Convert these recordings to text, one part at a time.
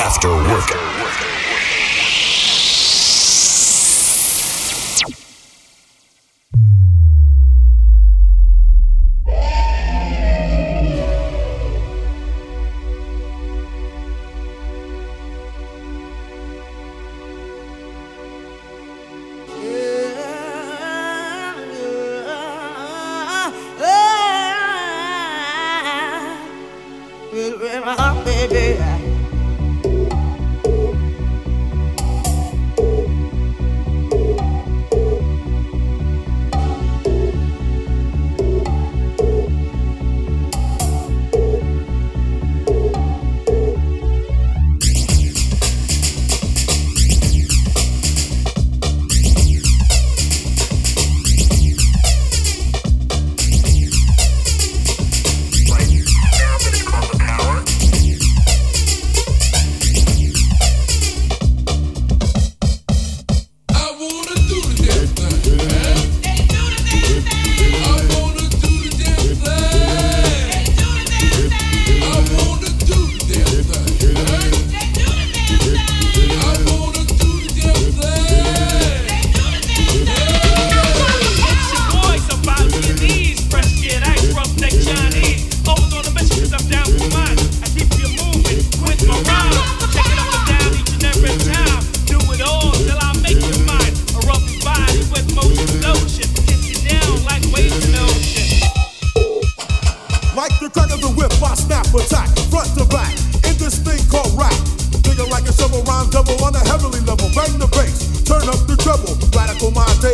After work.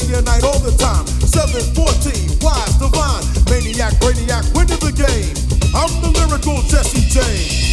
day and night all the time. 714, wise, divine, maniac, brainiac, winning the game. I'm the lyrical Jesse James.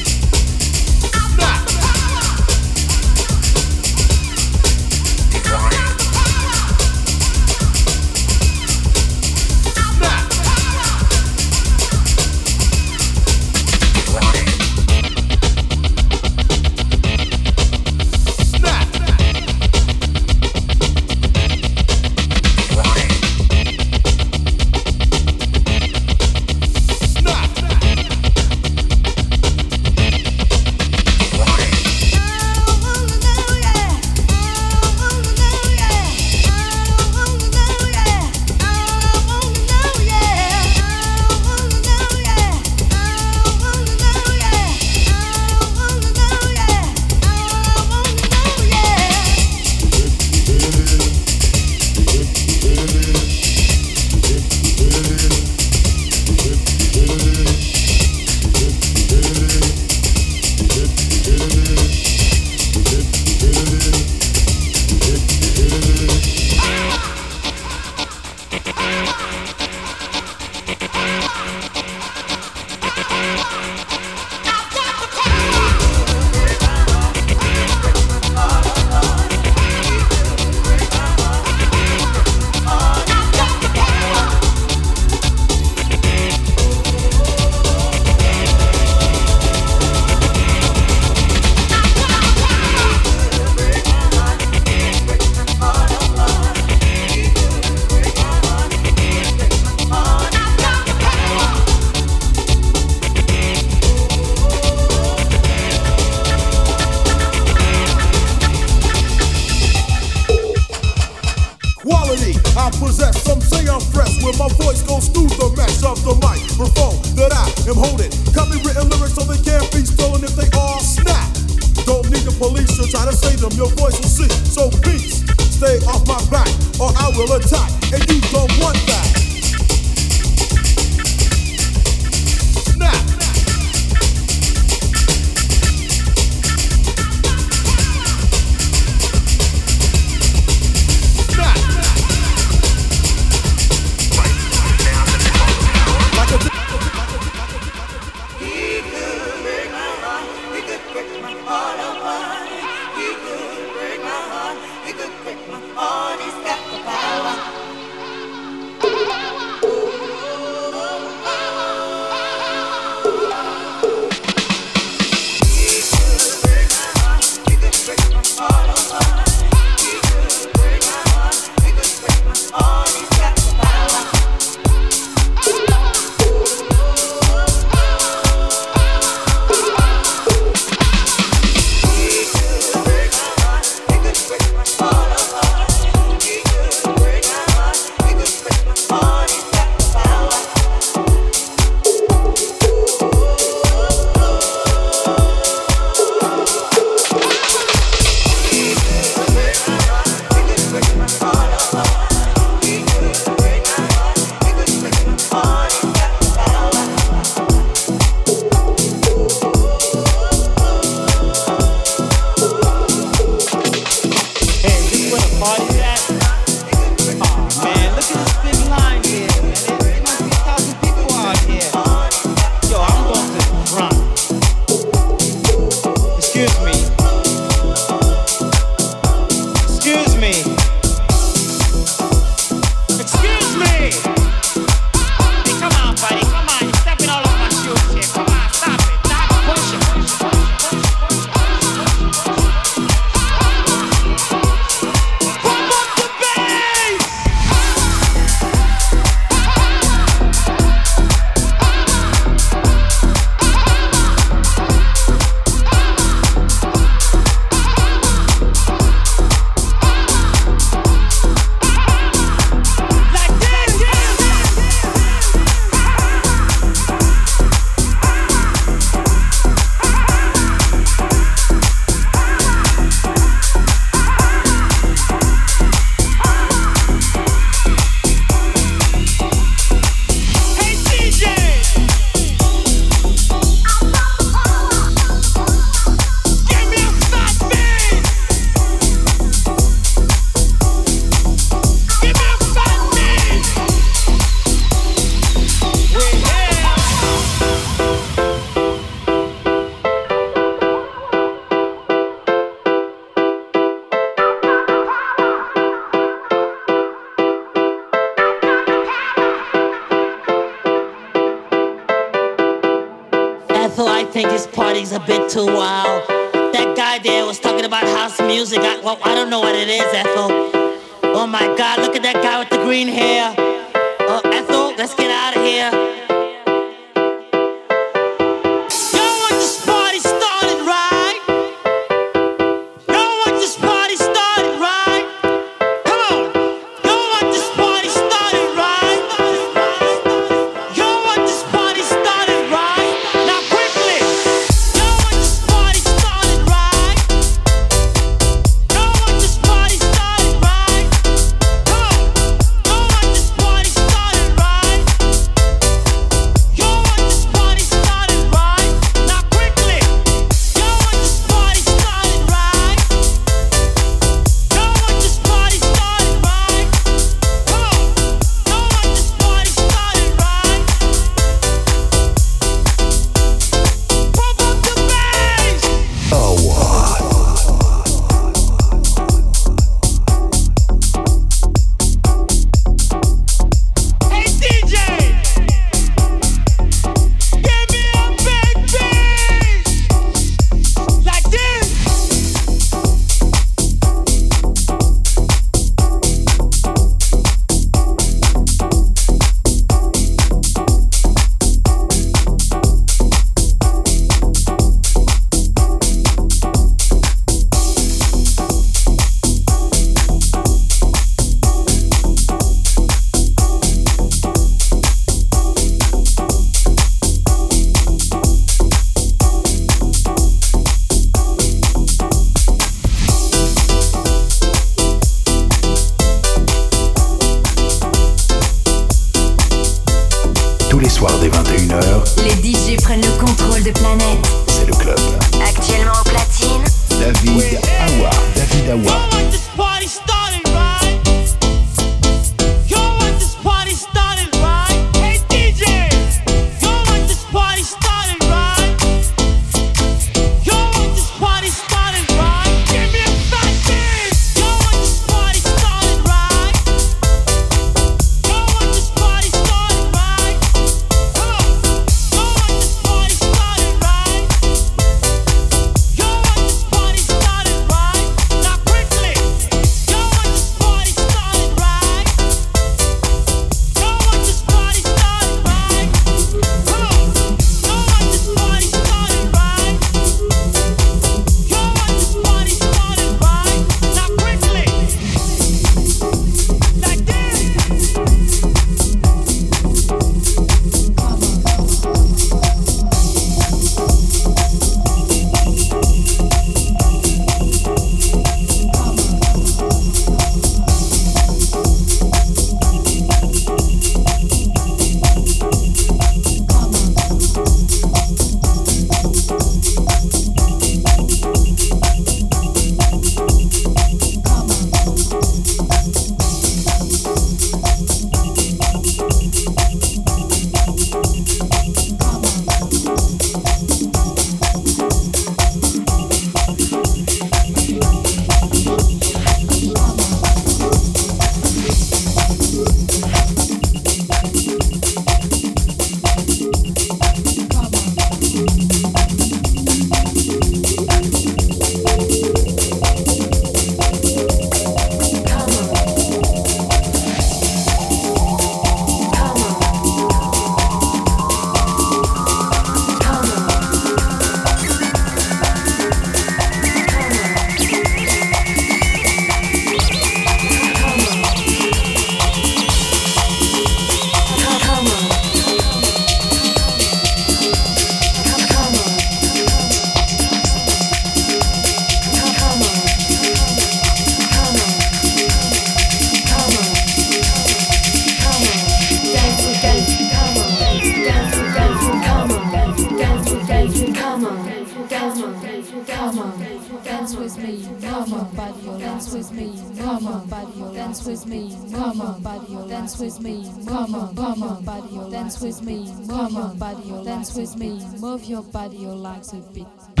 Body, your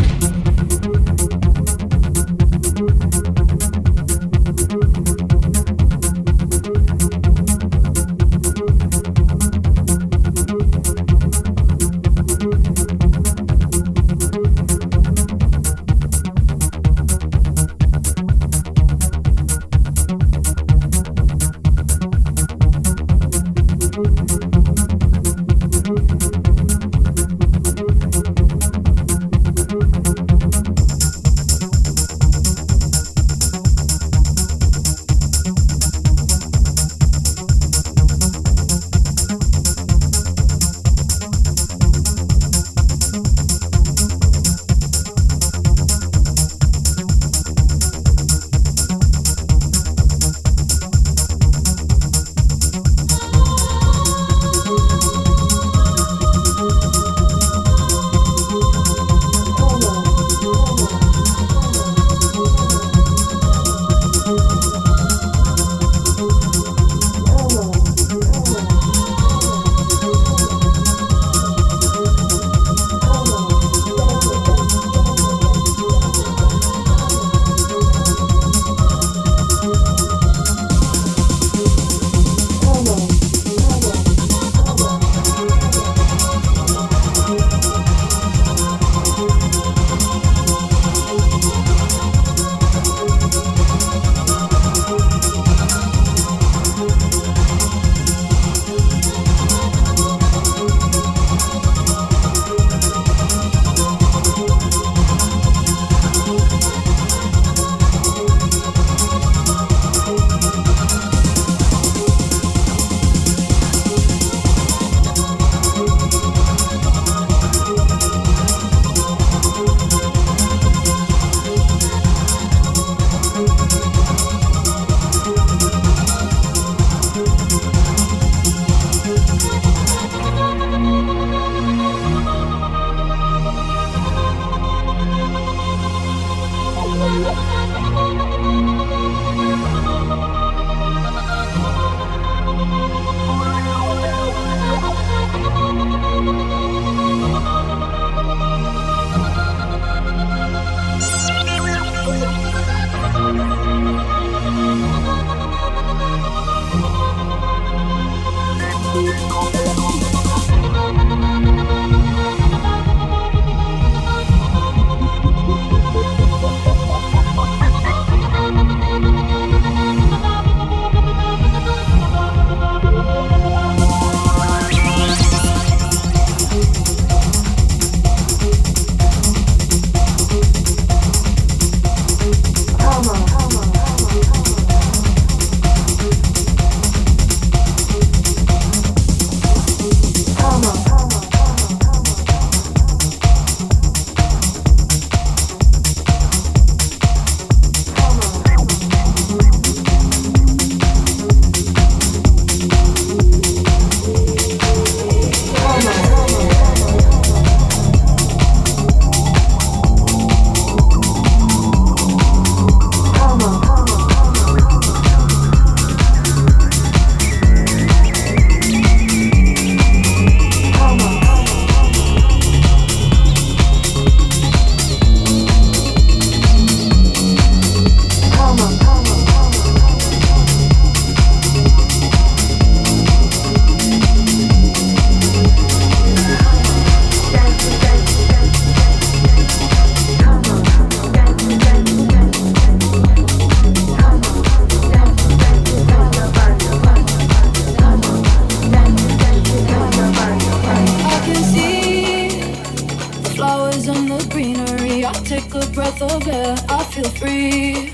feel free.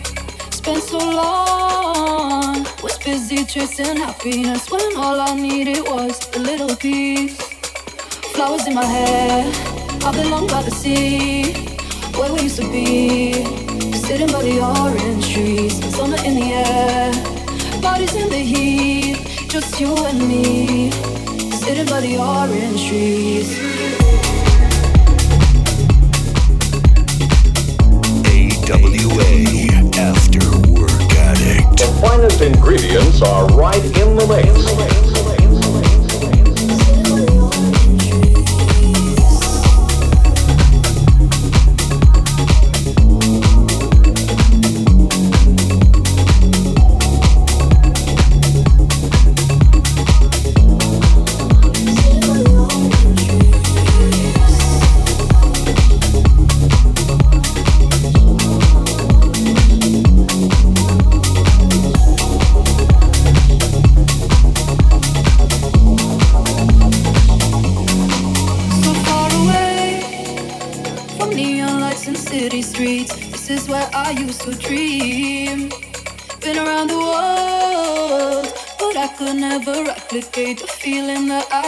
Spent so long, was busy chasing happiness when all I needed was a little peace. Flowers in my hair, I belong by the sea, where we used to be. Sitting by the orange trees, summer in the air, bodies in the heat, just you and me. Sitting by the orange trees. Finest ingredients are right in the mix.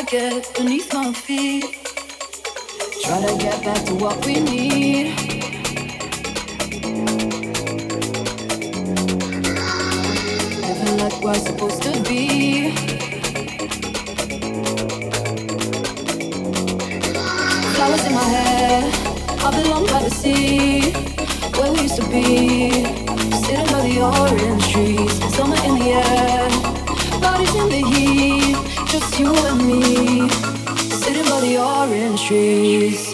Get beneath my feet. Try to get back to what we need. Living like we're supposed to be. Flowers in my hair, I belong by the sea, where we used to be. Sitting by the orange trees, just you and me, sitting by the orange trees.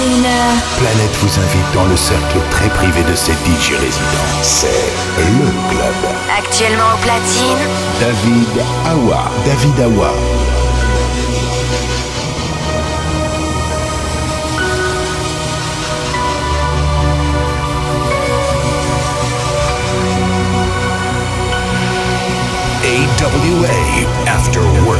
21h. Planète vous invite dans le cercle très privé de ses DJ résidents. C'est le club. Actuellement au platine, David Awa. David Awa. AWA After Work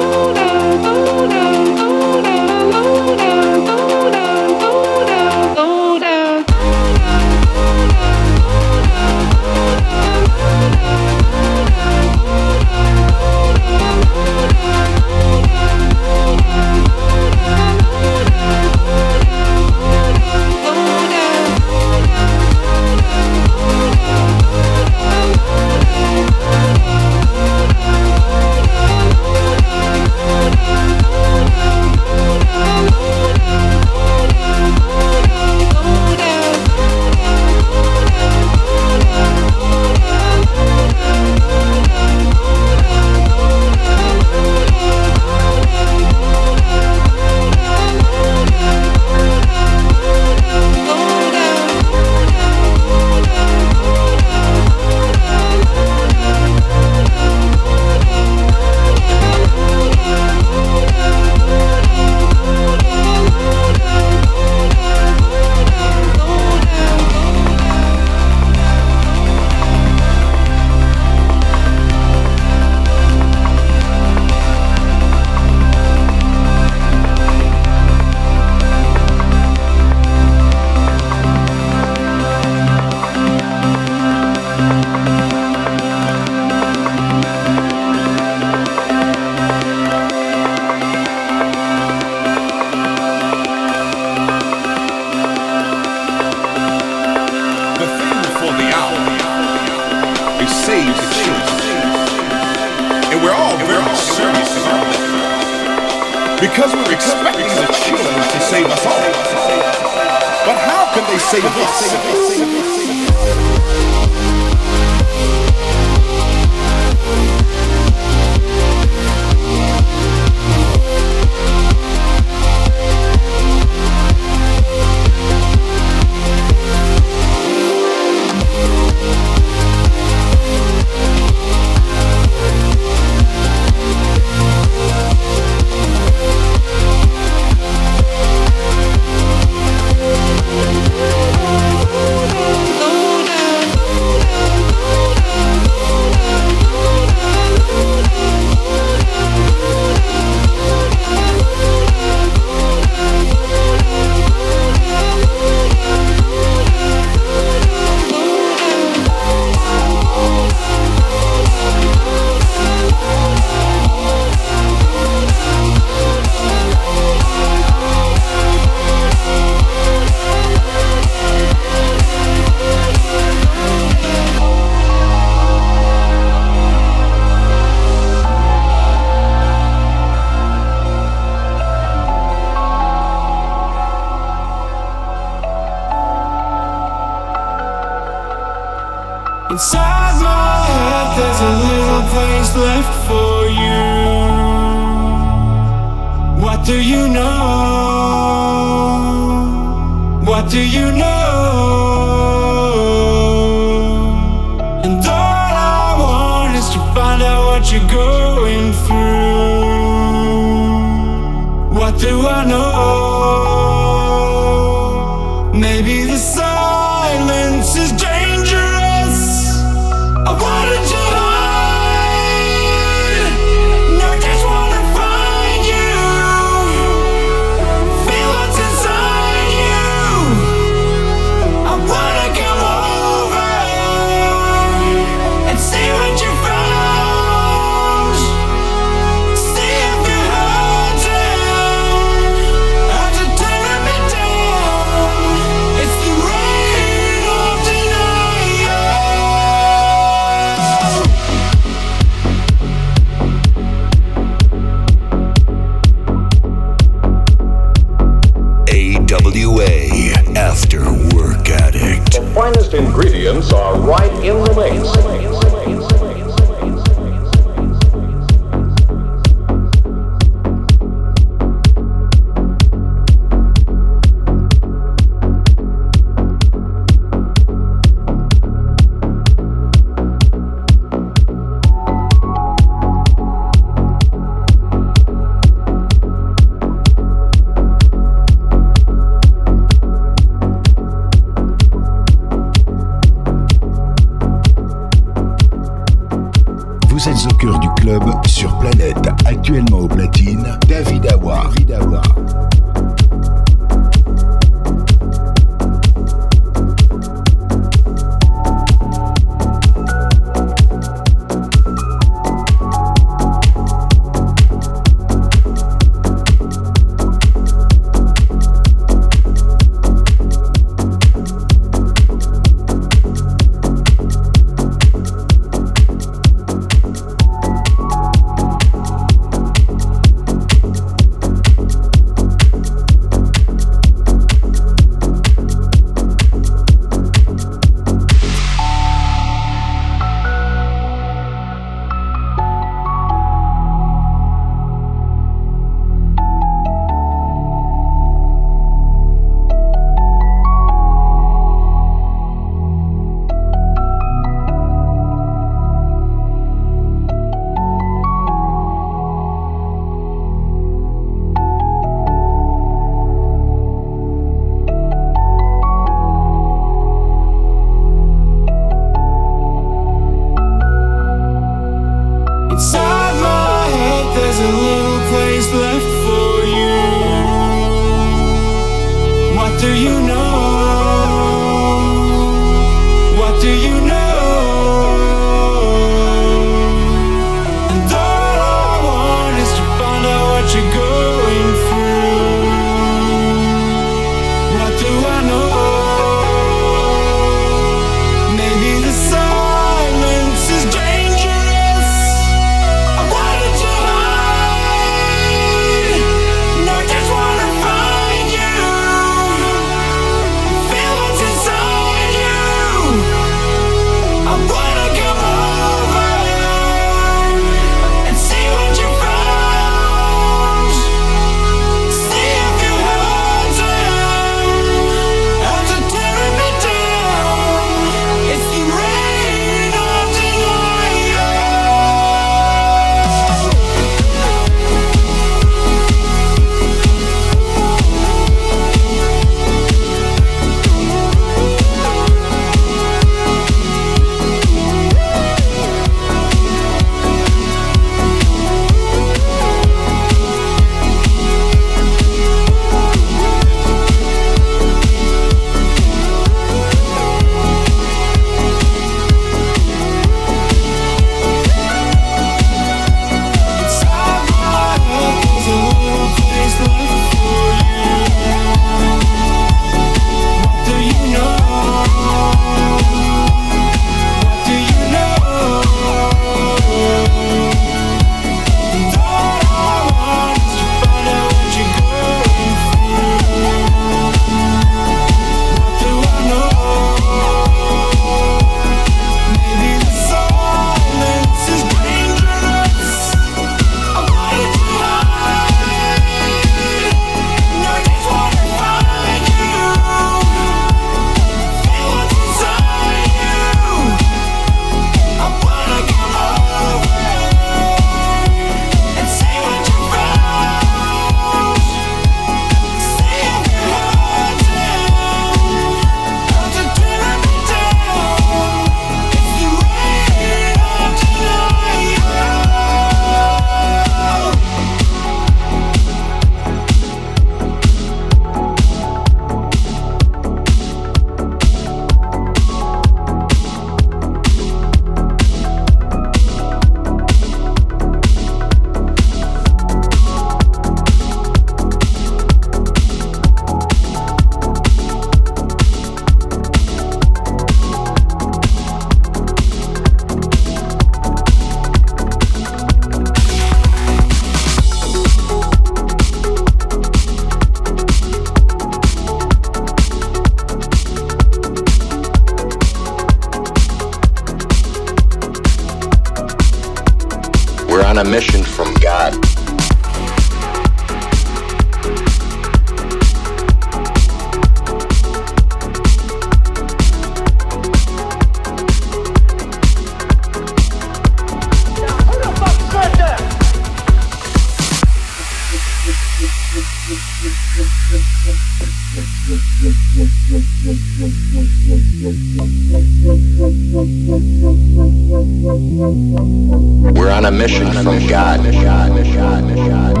Mission from God.